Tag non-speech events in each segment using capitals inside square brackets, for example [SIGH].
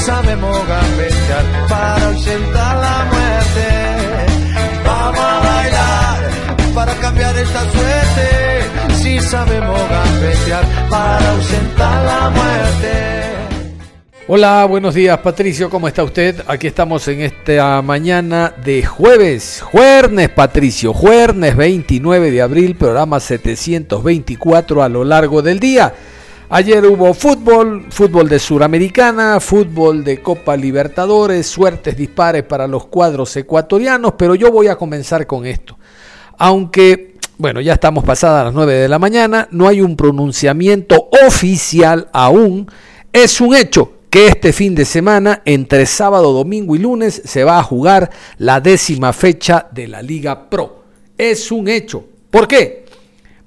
Sabemos gambetear para ausentar la muerte. Vamos a bailar para cambiar esta suerte. Si sabemos gambetear para ausentar la muerte. Hola, buenos días Patricio, ¿cómo está usted? Aquí estamos en esta mañana de jueves, jueves Patricio, jueves 29 de abril, programa 724 a lo largo del día. Ayer hubo fútbol, fútbol de Suramericana, fútbol de Copa Libertadores, suertes dispares para los cuadros ecuatorianos, pero yo voy a comenzar con esto. Aunque, bueno, ya estamos pasadas las 9 de la mañana, no hay un pronunciamiento oficial aún, es un hecho que este fin de semana, entre sábado, domingo y lunes, se va a jugar la décima fecha de la Liga Pro. Es un hecho. ¿Por qué?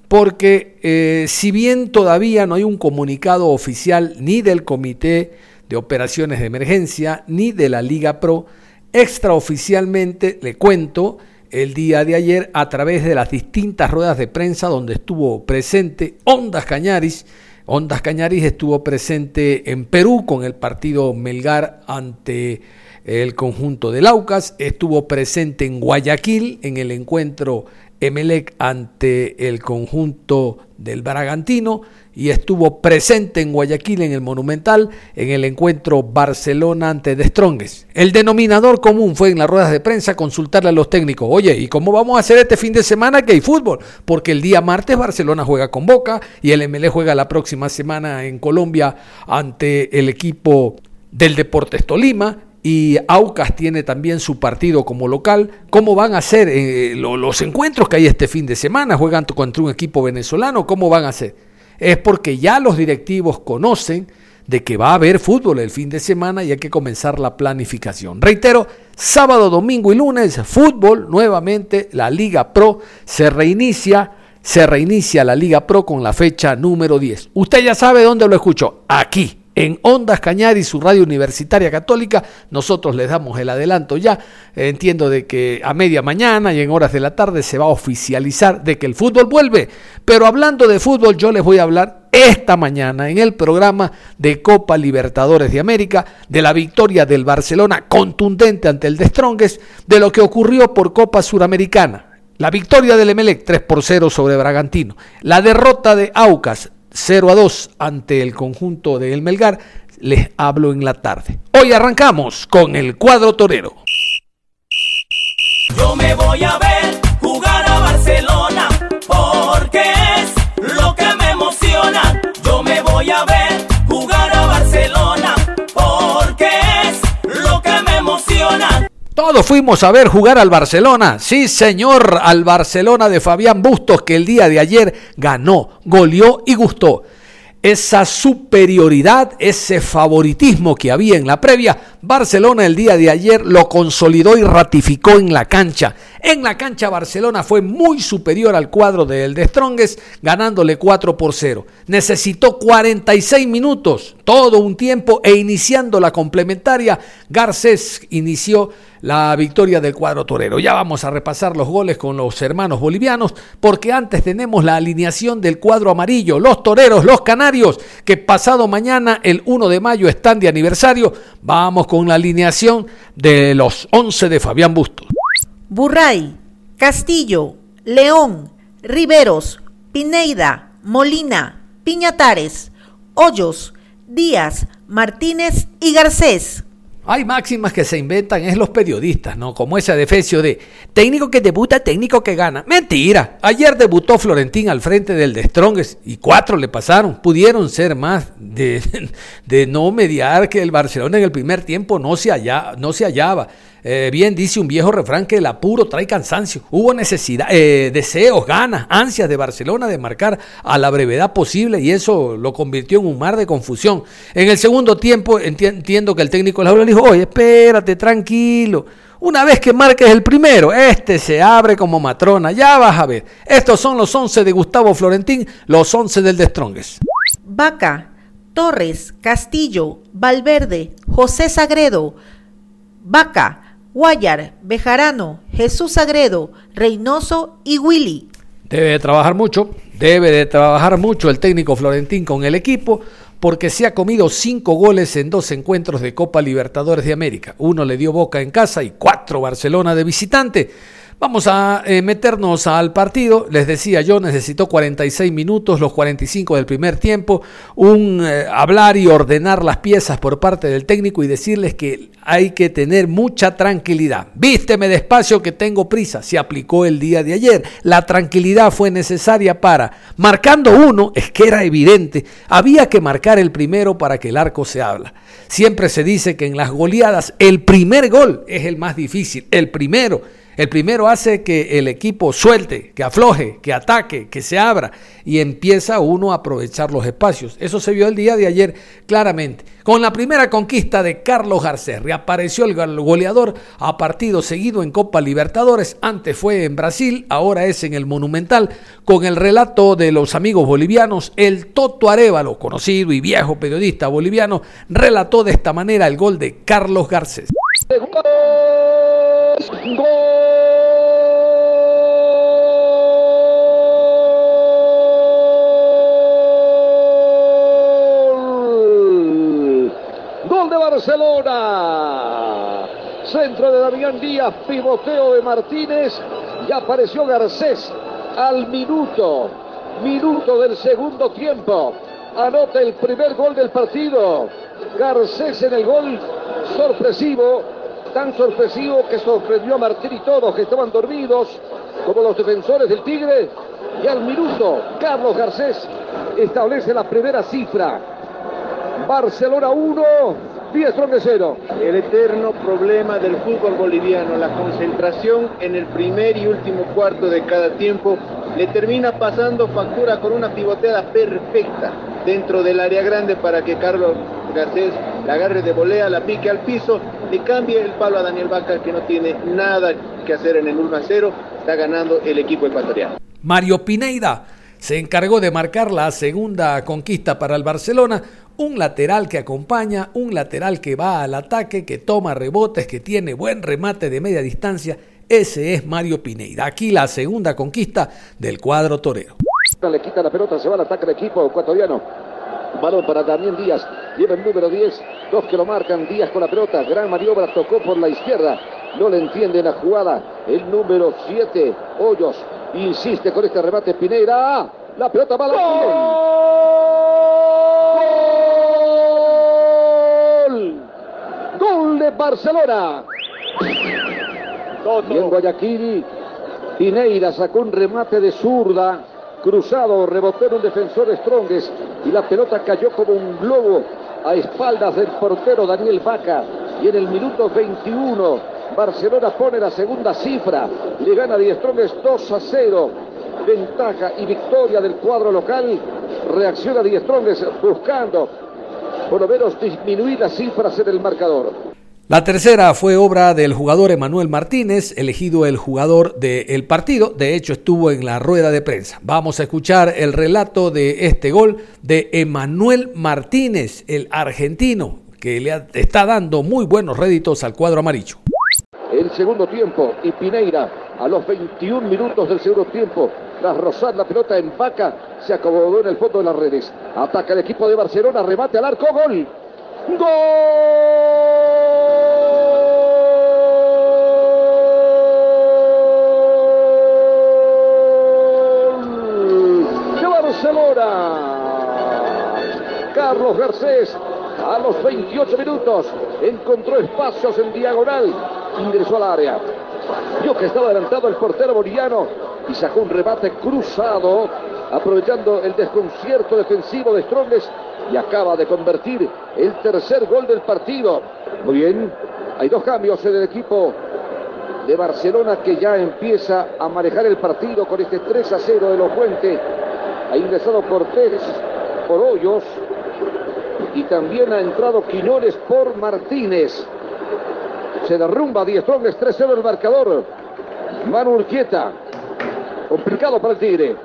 Porque eh, si bien todavía no hay un comunicado oficial ni del Comité de Operaciones de Emergencia ni de la Liga Pro, extraoficialmente le cuento el día de ayer a través de las distintas ruedas de prensa donde estuvo presente Ondas Cañaris. Ondas Cañaris estuvo presente en Perú con el partido Melgar ante el conjunto de Laucas, estuvo presente en Guayaquil en el encuentro Emelec ante el conjunto del Bragantino y estuvo presente en Guayaquil en el Monumental en el encuentro Barcelona ante The Strongest. El denominador común fue en las ruedas de prensa consultarle a los técnicos, oye, ¿y cómo vamos a hacer este fin de semana que hay fútbol? Porque el día martes Barcelona juega con Boca y el Emelec juega la próxima semana en Colombia ante el equipo del Deportes Tolima y Aucas tiene también su partido como local. ¿Cómo van a ser eh, los encuentros que hay este fin de semana? ¿Juegan contra un equipo venezolano? ¿Cómo van a ser? Es porque ya los directivos conocen de que va a haber fútbol el fin de semana y hay que comenzar la planificación. Reitero, sábado, domingo y lunes, fútbol, nuevamente la Liga Pro se reinicia. Se reinicia la Liga Pro con la fecha número 10. Usted ya sabe dónde lo escuchó. Aquí, en Ondas Cañar y su radio universitaria católica. Nosotros les damos el adelanto ya. Entiendo de que a media mañana y en horas de la tarde se va a oficializar de que el fútbol vuelve. Pero hablando de fútbol, yo les voy a hablar esta mañana en el programa de Copa Libertadores de América de la victoria del Barcelona contundente ante el de Strongest, de lo que ocurrió por Copa Suramericana. La victoria del Emelec 3 por 0 sobre Bragantino. La derrota de Aucas 0 a 2 ante el conjunto de El Melgar, les hablo en la tarde. Hoy arrancamos con el cuadro torero. Yo me voy a fuimos a ver jugar al Barcelona. Sí, señor, al Barcelona de Fabián Bustos que el día de ayer ganó, goleó y gustó. Esa superioridad, ese favoritismo que había en la previa, Barcelona el día de ayer lo consolidó y ratificó en la cancha. En la cancha Barcelona fue muy superior al cuadro del de Strongest, ganándole 4 por 0. Necesitó 46 minutos, todo un tiempo, e iniciando la complementaria, Garcés inició la victoria del cuadro torero. Ya vamos a repasar los goles con los hermanos bolivianos, porque antes tenemos la alineación del cuadro amarillo, los toreros, los canarios, que pasado mañana, el 1 de mayo, están de aniversario. Vamos con la alineación de los 11 de Fabián Bustos. Burray, Castillo, León, Riveros, Pineida, Molina, Piñatares, Hoyos, Díaz, Martínez y Garcés. Hay máximas que se inventan, es los periodistas, ¿no? Como esa de de técnico que debuta, técnico que gana. Mentira. Ayer debutó Florentín al frente del de Strongest y cuatro le pasaron. Pudieron ser más de, [LAUGHS] de no mediar que el Barcelona en el primer tiempo no se, hallaba, no se hallaba. Eh, bien dice un viejo refrán que el apuro trae cansancio. Hubo necesidad, eh, deseos, ganas, ansias de Barcelona de marcar a la brevedad posible y eso lo convirtió en un mar de confusión. En el segundo tiempo entiendo que el técnico le dijo, oye, espérate, tranquilo. Una vez que marques el primero, este se abre como matrona. Ya vas a ver. Estos son los 11 de Gustavo Florentín, los 11 del de Strongest. Vaca, Torres, Castillo, Valverde, José Sagredo, Vaca, Guayar, Bejarano, Jesús Sagredo, Reynoso y Willy. Debe de trabajar mucho, debe de trabajar mucho el técnico Florentín con el equipo porque se ha comido cinco goles en dos encuentros de Copa Libertadores de América. Uno le dio Boca en casa y cuatro Barcelona de visitante. Vamos a eh, meternos al partido. Les decía yo, necesitó 46 minutos, los 45 del primer tiempo, un eh, hablar y ordenar las piezas por parte del técnico y decirles que hay que tener mucha tranquilidad. Vísteme despacio que tengo prisa. Se aplicó el día de ayer. La tranquilidad fue necesaria para, marcando uno, es que era evidente, había que marcar el primero para que el arco se habla. Siempre se dice que en las goleadas el primer gol es el más difícil, el primero el primero hace que el equipo suelte, que afloje, que ataque, que se abra y empieza uno a aprovechar los espacios. Eso se vio el día de ayer claramente. Con la primera conquista de Carlos Garcés, reapareció el goleador a partido seguido en Copa Libertadores. Antes fue en Brasil, ahora es en el Monumental. Con el relato de los amigos bolivianos, el Toto Arevalo, conocido y viejo periodista boliviano, relató de esta manera el gol de Carlos Garcés. Gol de Barcelona. Centro de Damián Díaz, pivoteo de Martínez y apareció Garcés al minuto, minuto del segundo tiempo. Anota el primer gol del partido. Garcés en el gol sorpresivo tan sorpresivo que sorprendió a Martín y todos que estaban dormidos, como los defensores del Tigre. Y al minuto, Carlos Garcés establece la primera cifra. Barcelona 1, 10 de 0. El eterno problema del fútbol boliviano, la concentración en el primer y último cuarto de cada tiempo, le termina pasando factura con una pivoteada perfecta dentro del área grande para que Carlos Garcés la agarre de volea, la pique al piso, le cambie el palo a Daniel Vaca que no tiene nada que hacer en el 1 a 0, está ganando el equipo ecuatoriano. Mario Pineida se encargó de marcar la segunda conquista para el Barcelona, un lateral que acompaña, un lateral que va al ataque, que toma rebotes, que tiene buen remate de media distancia. Ese es Mario Pineida. Aquí la segunda conquista del cuadro torero. Le quita la pelota, se va al ataque del equipo ecuatoriano. Balón para Daniel Díaz. Lleva el número 10. Dos que lo marcan. Díaz con la pelota. Gran maniobra. Tocó por la izquierda. No le entiende la jugada. El número 7. Hoyos. Insiste con este remate Pineira. La pelota va a la ¡Gol! ¡Gol de Barcelona! Y en Guayaquil, Pineira sacó un remate de zurda cruzado, rebotó en un defensor Stronges y la pelota cayó como un globo a espaldas del portero Daniel Vaca. Y en el minuto 21, Barcelona pone la segunda cifra, le gana Die Stronges 2 a 0. Ventaja y victoria del cuadro local. Reacciona Die Stronges buscando por lo menos disminuir las cifras en el marcador. La tercera fue obra del jugador Emanuel Martínez, elegido el jugador del partido. De hecho, estuvo en la rueda de prensa. Vamos a escuchar el relato de este gol de Emanuel Martínez, el argentino, que le está dando muy buenos réditos al cuadro amarillo. El segundo tiempo y Pineira a los 21 minutos del segundo tiempo, tras rozar la pelota en vaca, se acomodó en el fondo de las redes. Ataca el equipo de Barcelona, remate al arco, gol. ¡Gol! Carlos Garcés a los 28 minutos encontró espacios en diagonal, ingresó al área. Vio que estaba adelantado el portero boliviano y sacó un rebate cruzado, aprovechando el desconcierto defensivo de Stronges y acaba de convertir el tercer gol del partido. Muy bien, Hay dos cambios en el equipo de Barcelona que ya empieza a manejar el partido con este 3 a 0 de los Fuentes. Ha ingresado Cortés por Hoyos y también ha entrado Quinones por Martínez. Se derrumba Diez Strongest 3-0 el marcador. Manu Urquieta. Complicado para el Tigre.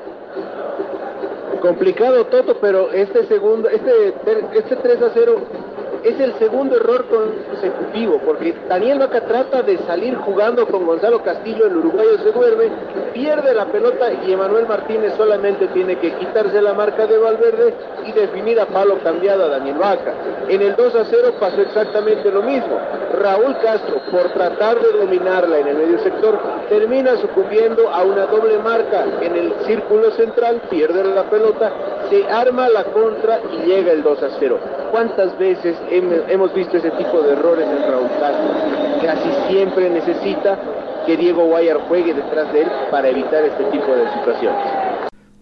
Complicado Toto, pero este segundo, este, este 3 a 0 es el segundo error consecutivo, porque Daniel Vaca trata de salir jugando con Gonzalo Castillo, el uruguayo se duerme, pierde la pelota y Emanuel Martínez solamente tiene que quitarse la marca de Valverde y definir a palo cambiado a Daniel Vaca. En el 2 a 0 pasó exactamente lo mismo. Raúl Castro, por tratar de dominarla en el medio sector, termina sucumbiendo a una doble marca en el círculo central, pierde la pelota, se arma la contra y llega el 2 a 0. ¿Cuántas veces hemos visto ese tipo de errores en Raúl Castro? Casi siempre necesita que Diego Guayar juegue detrás de él para evitar este tipo de situaciones.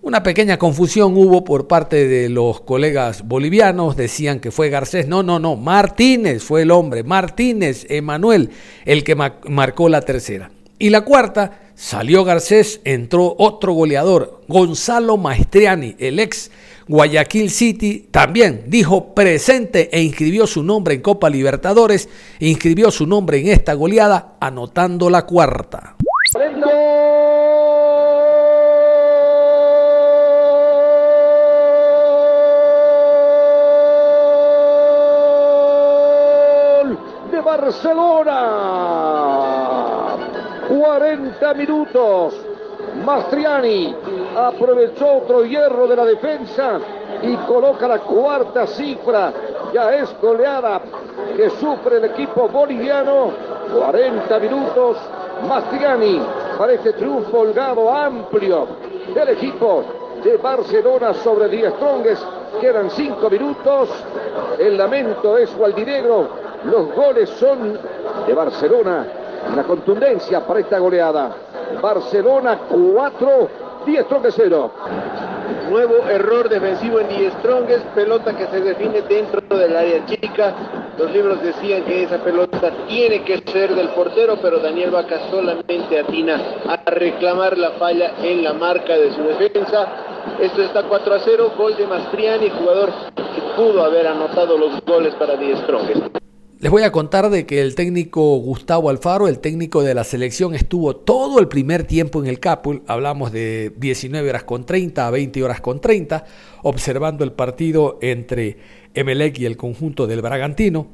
Una pequeña confusión hubo por parte de los colegas bolivianos, decían que fue Garcés, no, no, no, Martínez fue el hombre, Martínez, Emanuel, el que marcó la tercera. Y la cuarta, salió Garcés, entró otro goleador, Gonzalo Maestriani, el ex Guayaquil City. También dijo presente e inscribió su nombre en Copa Libertadores, inscribió su nombre en esta goleada, anotando la cuarta. Barcelona. 40 minutos. Mastriani aprovechó otro hierro de la defensa y coloca la cuarta cifra. Ya es goleada que sufre el equipo boliviano. 40 minutos. Mastriani para este triunfo holgado amplio del equipo de Barcelona sobre 10 Stronges. Quedan 5 minutos. El lamento es Gualdinegro. Los goles son de Barcelona. La contundencia para esta goleada. Barcelona 4, 10 Strongest 0. Nuevo error defensivo en Die Strongest, pelota que se define dentro del área chica. Los libros decían que esa pelota tiene que ser del portero, pero Daniel Vaca solamente atina a reclamar la falla en la marca de su defensa. Esto está 4 a 0, gol de Mastriani, jugador que pudo haber anotado los goles para Die Strongest. Les voy a contar de que el técnico Gustavo Alfaro, el técnico de la selección, estuvo todo el primer tiempo en el Capul, hablamos de 19 horas con 30 a 20 horas con 30, observando el partido entre Emelec y el conjunto del Bragantino,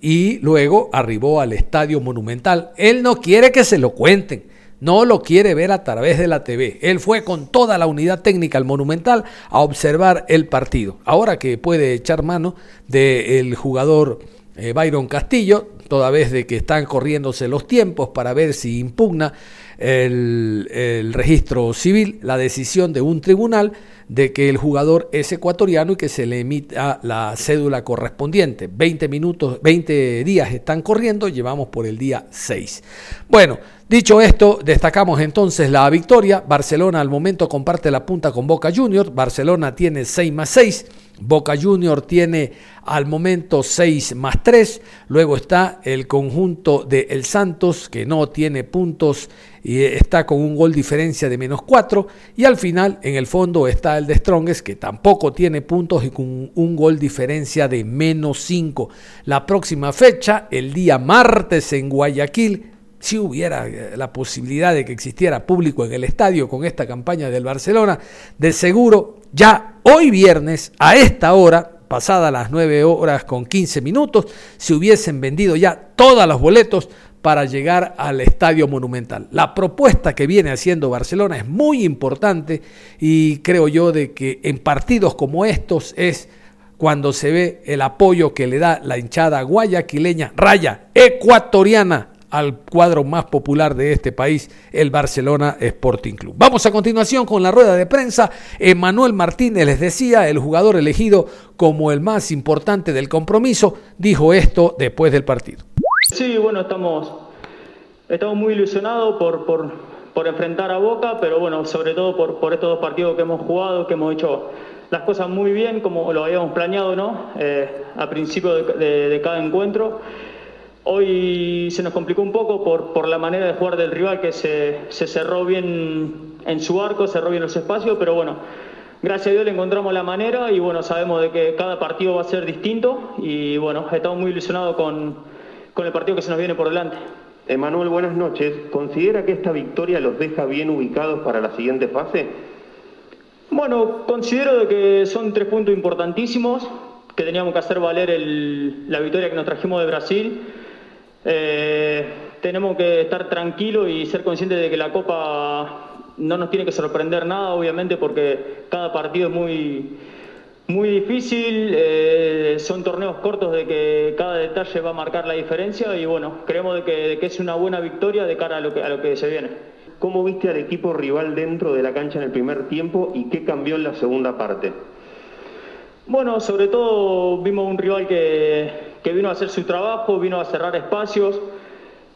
y luego arribó al Estadio Monumental. Él no quiere que se lo cuenten, no lo quiere ver a través de la TV. Él fue con toda la unidad técnica al Monumental a observar el partido. Ahora que puede echar mano del jugador eh, Byron Castillo, toda vez de que están corriéndose los tiempos para ver si impugna el, registro civil la decisión de un tribunal de que el jugador es ecuatoriano y que se le emita la cédula correspondiente. 20 minutos, 20 días están corriendo, llevamos por el día 6. Bueno, dicho esto, destacamos entonces la victoria. Barcelona al momento comparte la punta con Boca Juniors. Barcelona tiene 6 más 6. Boca Junior tiene al momento 6 más 3. Luego está el conjunto de El Santos, que no tiene puntos y está con un gol diferencia de menos 4. Y al final, en el fondo, está el de Strongest, que tampoco tiene puntos y con un gol diferencia de menos 5. La próxima fecha, el día martes en Guayaquil, si hubiera eh, la posibilidad de que existiera público en el estadio con esta campaña del Barcelona, de seguro ya hoy viernes a esta hora, pasada las 9 horas con 15 minutos, se hubiesen vendido ya todos los boletos para llegar al Estadio Monumental. La propuesta que viene haciendo Barcelona es muy importante y creo yo de que en partidos como estos es cuando se ve el apoyo que le da la hinchada guayaquileña, raya ecuatoriana al cuadro más popular de este país, el Barcelona Sporting Club. Vamos a continuación con la rueda de prensa. Emanuel Martínez les decía, el jugador elegido como el más importante del compromiso, dijo esto después del partido. Sí, bueno, estamos, estamos muy ilusionados por, por, enfrentar a Boca, pero bueno, sobre todo por, por estos dos partidos que hemos jugado, que hemos hecho las cosas muy bien, como lo habíamos planeado, ¿no? Eh, a principio de cada encuentro. Hoy se nos complicó un poco por, por la manera de jugar del rival que se, se cerró bien en su arco, cerró bien los espacios, pero bueno, gracias a Dios le encontramos la manera y bueno, sabemos de que cada partido va a ser distinto y bueno, estamos muy ilusionados con, con el partido que se nos viene por delante. Emanuel, buenas noches. ¿Considera que esta victoria los deja bien ubicados para la siguiente fase? Bueno, considero de que son tres puntos importantísimos, que teníamos que hacer valer el, la victoria que nos trajimos de Brasil. Eh, tenemos que estar tranquilos y ser conscientes de que la Copa no nos tiene que sorprender nada, obviamente, porque cada partido es muy, muy difícil, eh, son torneos cortos de que cada detalle va a marcar la diferencia y bueno, creemos de que, de que es una buena victoria de cara a lo que, a lo que se viene. ¿Cómo viste al equipo rival dentro de la cancha en el primer tiempo y qué cambió en la segunda parte? Bueno, sobre todo vimos un rival que, que vino a hacer su trabajo, vino a cerrar espacios.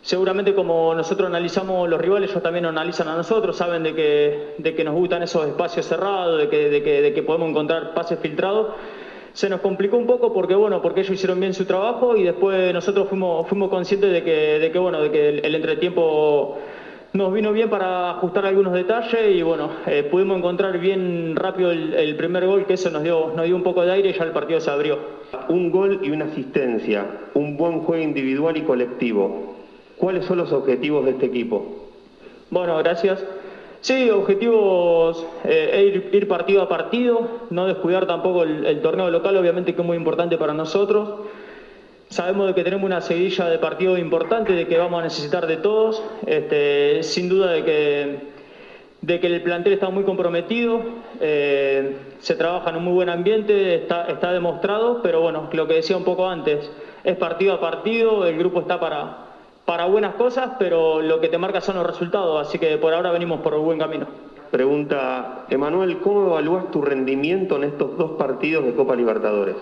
Seguramente como nosotros analizamos los rivales, ellos también nos analizan a nosotros, saben de que, de que nos gustan esos espacios cerrados, de que, de, que, de que podemos encontrar pases filtrados. Se nos complicó un poco porque bueno, porque ellos hicieron bien su trabajo y después nosotros fuimos, fuimos conscientes de que, de que bueno, de que el, el entretiempo nos vino bien para ajustar algunos detalles y bueno, eh, pudimos encontrar bien rápido el, el, primer gol, que eso nos dio, nos dio un poco de aire y ya el partido se abrió. Un gol y una asistencia, un buen juego individual y colectivo. ¿Cuáles son los objetivos de este equipo? Bueno, gracias. Sí, objetivos eh, ir, ir, partido a partido, no descuidar tampoco el, torneo local, obviamente que es muy importante para nosotros. Sabemos de que tenemos una seguidilla de partidos importantes, de que vamos a necesitar de todos. Este, sin duda de que, de que el plantel está muy comprometido, eh, se trabaja en un muy buen ambiente, está, está demostrado, pero bueno, lo que decía un poco antes, es partido a partido, el grupo está para, para buenas cosas, pero lo que te marca son los resultados, así que por ahora venimos por buen camino. Pregunta, Emanuel, ¿cómo evalúas tu rendimiento en estos dos partidos de Copa Libertadores?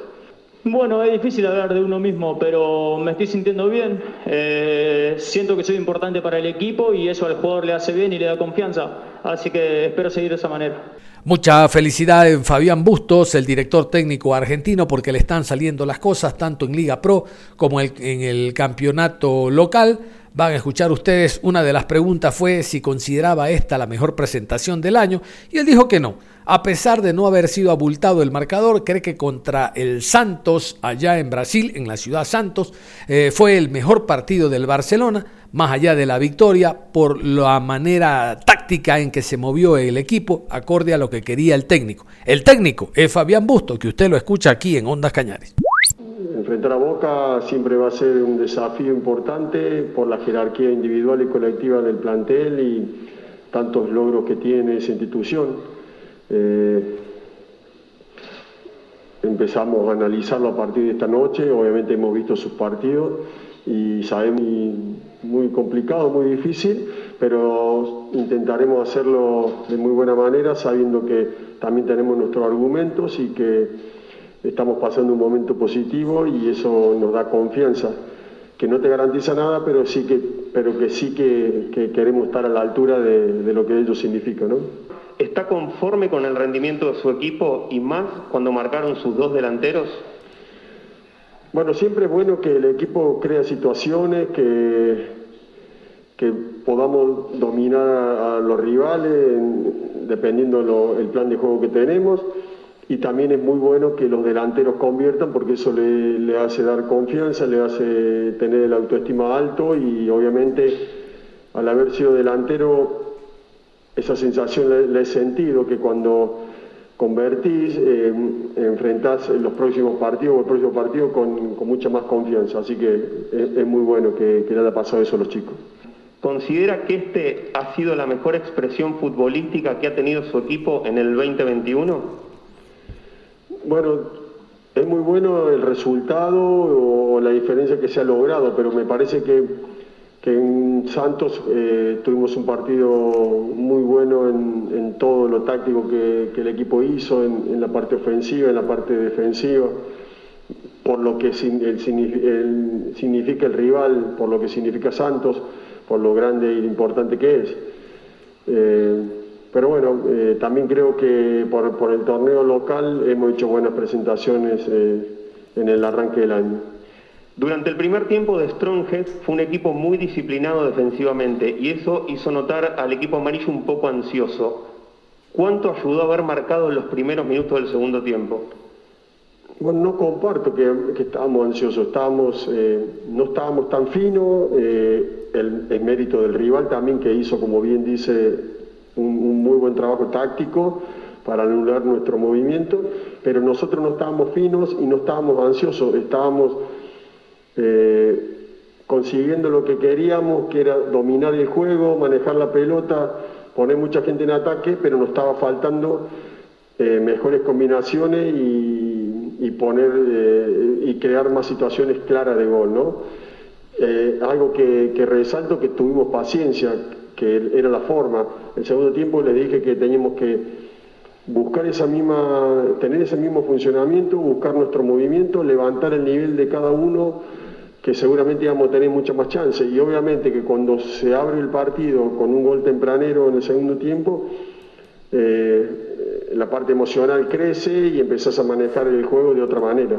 Bueno, es difícil hablar de uno mismo, pero me estoy sintiendo bien. Eh, siento que soy importante para el equipo y eso al jugador le hace bien y le da confianza. Así que espero seguir de esa manera. Mucha felicidad en Fabián Bustos, el director técnico argentino, porque le están saliendo las cosas tanto en Liga Pro como en el campeonato local. Van a escuchar ustedes, una de las preguntas fue si consideraba esta la mejor presentación del año y él dijo que no. A pesar de no haber sido abultado el marcador, cree que contra el Santos, allá en Brasil, en la ciudad Santos, eh, fue el mejor partido del Barcelona, más allá de la victoria, por la manera táctica en que se movió el equipo, acorde a lo que quería el técnico. El técnico es Fabián Busto, que usted lo escucha aquí en Ondas Cañares. Enfrentar a Boca siempre va a ser un desafío importante por la jerarquía individual y colectiva del plantel y tantos logros que tiene esa institución. Eh, empezamos a analizarlo a partir de esta noche, obviamente hemos visto sus partidos y sabemos muy complicado, muy difícil, pero intentaremos hacerlo de muy buena manera sabiendo que también tenemos nuestros argumentos y que estamos pasando un momento positivo y eso nos da confianza, que no te garantiza nada, pero sí que, pero que, sí que, que queremos estar a la altura de, lo que ello significa. ¿no? ¿Está conforme con el rendimiento de su equipo y más cuando marcaron sus dos delanteros? Bueno, siempre es bueno que el equipo crea situaciones, que, que podamos dominar a, los rivales en, dependiendo lo, el plan de juego que tenemos. Y también es muy bueno que los delanteros conviertan porque eso le, le hace dar confianza, le hace tener el autoestima alto y obviamente al haber sido delantero esa sensación la, he sentido que cuando convertís, eh, enfrentás los próximos partidos o el próximo partido con, con mucha más confianza. Así que es, es muy bueno que, que, le haya pasado eso a los chicos. ¿Considera que este ha sido la mejor expresión futbolística que ha tenido su equipo en el 2021? Bueno, es muy bueno el resultado o la diferencia que se ha logrado, pero me parece que que en Santos eh, tuvimos un partido muy bueno en, todo lo táctico que, el equipo hizo, en, la parte ofensiva, en la parte defensiva, por lo que significa el rival, por lo que significa Santos, por lo grande y importante que es. Eh, pero bueno, eh, también creo que por, por, el torneo local hemos hecho buenas presentaciones en el arranque del año. Durante el primer tiempo de Stronghead fue un equipo muy disciplinado defensivamente y eso hizo notar al equipo amarillo un poco ansioso. ¿Cuánto ayudó a haber marcado en los primeros minutos del segundo tiempo? Bueno, no comparto que, estábamos ansiosos, estábamos, eh, no estábamos tan finos, eh, el, mérito del rival también que hizo, como bien dice, un, muy buen trabajo táctico para anular nuestro movimiento, pero nosotros no estábamos finos y no estábamos ansiosos, estábamos eh, consiguiendo lo que queríamos, que era dominar el juego, manejar la pelota, poner mucha gente en ataque, pero nos estaba faltando mejores combinaciones y y poner eh, y crear más situaciones claras de gol, ¿no? Eh, algo que, resalto que tuvimos paciencia, que era la forma. El segundo tiempo les dije que teníamos que buscar esa misma, tener ese mismo funcionamiento, buscar nuestro movimiento, levantar el nivel de cada uno, que seguramente íbamos a tener mucha más chance. Y obviamente que cuando se abre el partido con un gol tempranero en el segundo tiempo, eh, la parte emocional crece y empezás a manejar el juego de otra manera.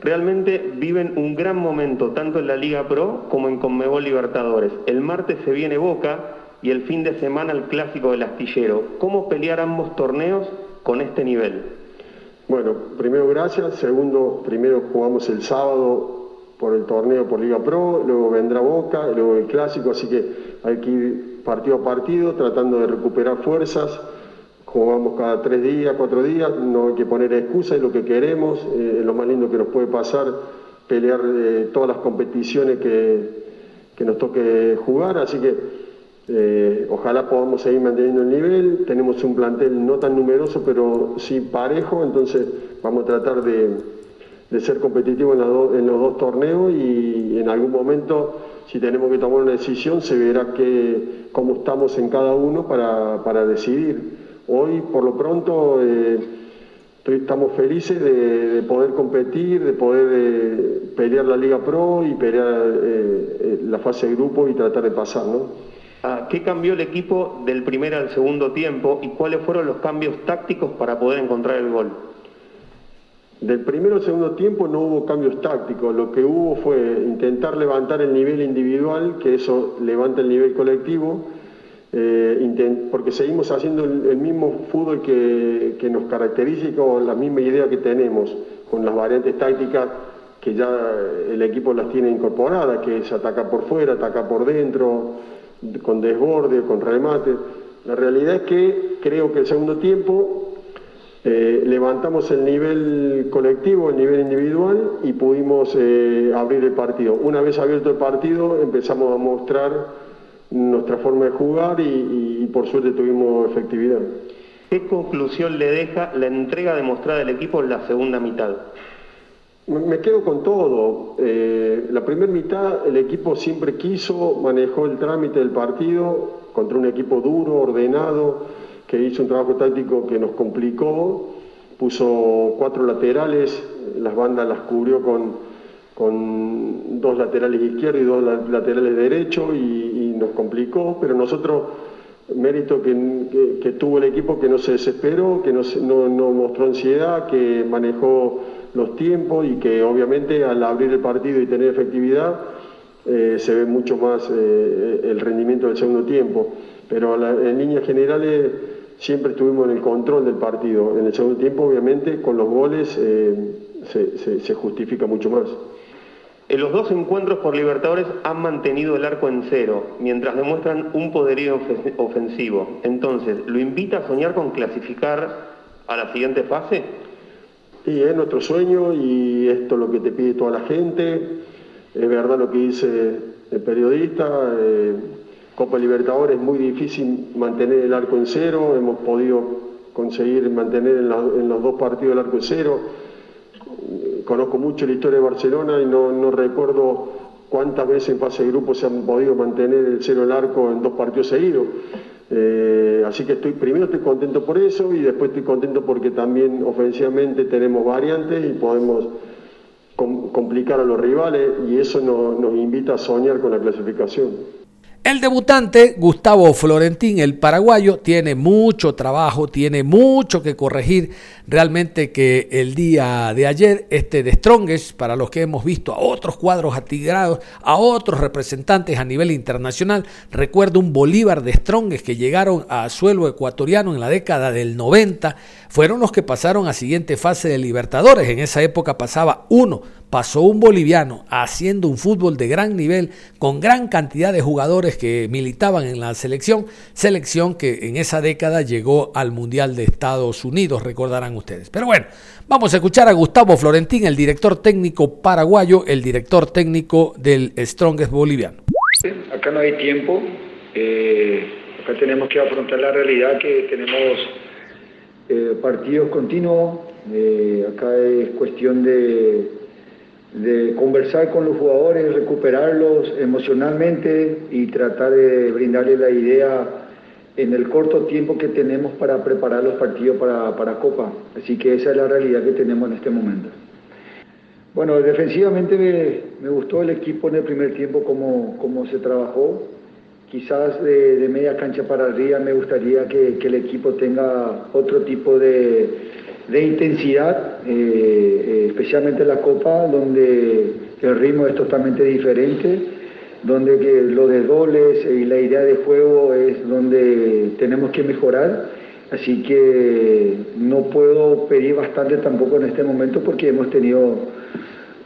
Realmente viven un gran momento tanto en la Liga Pro como en Conmebol Libertadores. El martes se viene Boca y el fin de semana el clásico del astillero. ¿Cómo pelear ambos torneos con este nivel? Bueno, primero gracias, segundo, primero jugamos el sábado por el torneo por Liga Pro, luego vendrá Boca, luego el clásico, así que hay que ir partido a partido tratando de recuperar fuerzas jugamos cada tres días, cuatro días, no hay que poner excusas, es lo que queremos, eh, es lo más lindo que nos puede pasar, pelear eh, todas las competiciones que, nos toque jugar, así que eh, ojalá podamos seguir manteniendo el nivel, tenemos un plantel no tan numeroso, pero sí parejo, entonces vamos a tratar de, ser competitivos en, los dos torneos y en algún momento, si tenemos que tomar una decisión, se verá que, cómo estamos en cada uno para, decidir. Hoy, por lo pronto, eh, estamos felices de, poder competir, de poder eh, pelear la Liga Pro y pelear la fase de grupo y tratar de pasar, ¿no? Ah, ¿Qué cambió el equipo del primer al segundo tiempo y cuáles fueron los cambios tácticos para poder encontrar el gol? Del primero al segundo tiempo no hubo cambios tácticos, lo que hubo fue intentar levantar el nivel individual, que eso levanta el nivel colectivo, eh, porque seguimos haciendo el, mismo fútbol que, nos caracteriza con la misma idea que tenemos, con las variantes tácticas que ya el equipo las tiene incorporadas, que es atacar por fuera, atacar por dentro, con desborde, con remate. La realidad es que creo que el segundo tiempo eh, levantamos el nivel colectivo, el nivel individual y pudimos eh, abrir el partido. Una vez abierto el partido empezamos a mostrar nuestra forma de jugar y, por suerte tuvimos efectividad. ¿Qué conclusión le deja la entrega demostrada del equipo en la segunda mitad? Me quedo con todo. Eh, la primera mitad el equipo siempre quiso, manejó el trámite del partido contra un equipo duro, ordenado, que hizo un trabajo táctico que nos complicó, puso cuatro laterales, las bandas las cubrió con, con dos laterales izquierdos y dos laterales derechos y, nos complicó, pero nosotros, mérito que, tuvo el equipo que no se desesperó, que no, no, mostró ansiedad, que manejó los tiempos y que obviamente al abrir el partido y tener efectividad eh, se ve mucho más eh, el rendimiento del segundo tiempo. Pero en líneas generales siempre estuvimos en el control del partido. En el segundo tiempo, obviamente, con los goles eh, se justifica mucho más. En los dos encuentros por Libertadores han mantenido el arco en cero, mientras demuestran un poderío ofensivo. Entonces, ¿lo invita a soñar con clasificar a la siguiente fase? Sí, es nuestro sueño y esto es lo que te pide toda la gente. Es verdad lo que dice el periodista. Eh, Copa Libertadores es muy difícil mantener el arco en cero. Hemos podido conseguir mantener en los dos partidos el arco en cero conozco mucho la historia de Barcelona y no, recuerdo cuántas veces en fase de grupo se han podido mantener el cero el arco en dos partidos seguidos. Eh, así que estoy, primero estoy contento por eso y después estoy contento porque también ofensivamente tenemos variantes y podemos complicar a los rivales y eso nos invita a soñar con la clasificación. El debutante, Gustavo Florentín, el paraguayo, tiene mucho trabajo, tiene mucho que corregir. Realmente que el día de ayer, este de Strongest, para los que hemos visto a otros cuadros atigrados, a otros representantes a nivel internacional, recuerdo un Bolívar de Strongest que llegaron a suelo ecuatoriano en la década del 90, fueron los que pasaron a siguiente fase de Libertadores. En esa época pasaba uno pasó un boliviano haciendo un fútbol de gran nivel, con gran cantidad de jugadores que militaban en la selección, selección que en esa década llegó al Mundial de Estados Unidos, recordarán ustedes. Pero bueno, vamos a escuchar a Gustavo Florentín, el director técnico paraguayo, el director técnico del Strongest boliviano. Acá no hay tiempo, eh, acá tenemos que afrontar la realidad que tenemos eh, partidos continuos, eh, acá es cuestión de de conversar con los jugadores, recuperarlos emocionalmente y tratar de brindarles la idea en el corto tiempo que tenemos para preparar los partidos para, para Copa. Así que esa es la realidad que tenemos en este momento. Bueno, defensivamente me, gustó el equipo en el primer tiempo, como, como se trabajó. Quizás de, media cancha para arriba me gustaría que el equipo tenga otro tipo de, de intensidad, eh, eh, especialmente en la Copa, donde el ritmo es totalmente diferente, donde lo de dobles y la idea de juego es donde tenemos que mejorar. Así que no puedo pedir bastante tampoco en este momento porque hemos tenido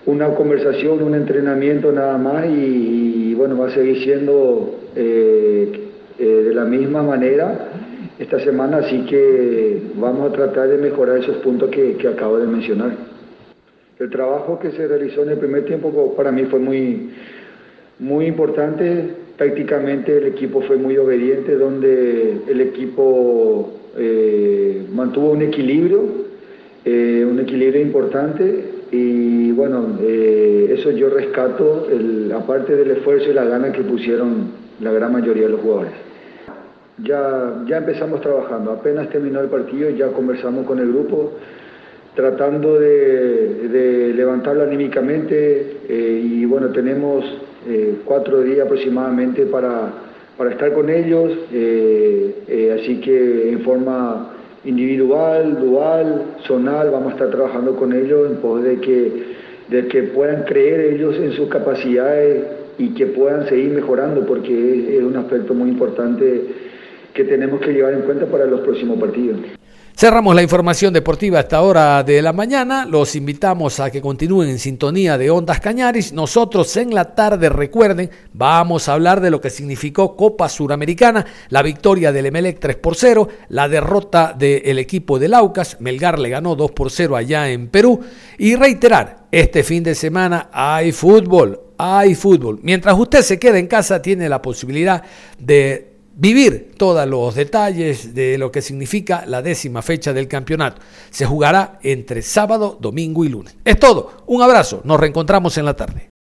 una conversación, un entrenamiento nada más y, bueno, va a seguir siendo eh, de la misma manera esta semana, así que vamos a tratar de mejorar esos puntos que, acabo de mencionar. El trabajo que se realizó en el primer tiempo para mí fue muy, muy importante. Prácticamente el equipo fue muy obediente, donde el equipo eh, mantuvo un equilibrio, eh, un equilibrio importante y bueno, eh, eso yo rescato, aparte del esfuerzo y la gana que pusieron la gran mayoría de los jugadores ya, ya empezamos trabajando. Apenas terminó el partido, ya conversamos con el grupo, tratando de, levantarlo anímicamente eh, y bueno, tenemos eh, cuatro días aproximadamente para, para estar con ellos, eh, así que en forma individual, dual, zonal, vamos a estar trabajando con ellos en pos de que, de que puedan creer ellos en sus capacidades y que puedan seguir mejorando, porque es un aspecto muy importante que tenemos que llevar en cuenta para los próximos partidos. Cerramos la información deportiva a esta hora de la mañana. Los invitamos a que continúen en sintonía de Ondas Cañaris. Nosotros en la tarde, recuerden, vamos a hablar de lo que significó Copa Suramericana, la victoria del Emelec 3 por 0, la derrota del equipo de Laucas, Melgar le ganó 2 por 0 allá en Perú. Y reiterar, este fin de semana hay fútbol, hay fútbol. Mientras usted se quede en casa, tiene la posibilidad de vivir todos los detalles de lo que significa la décima fecha del campeonato. Se jugará entre sábado, domingo y lunes. Es todo. Un abrazo. Nos reencontramos en la tarde.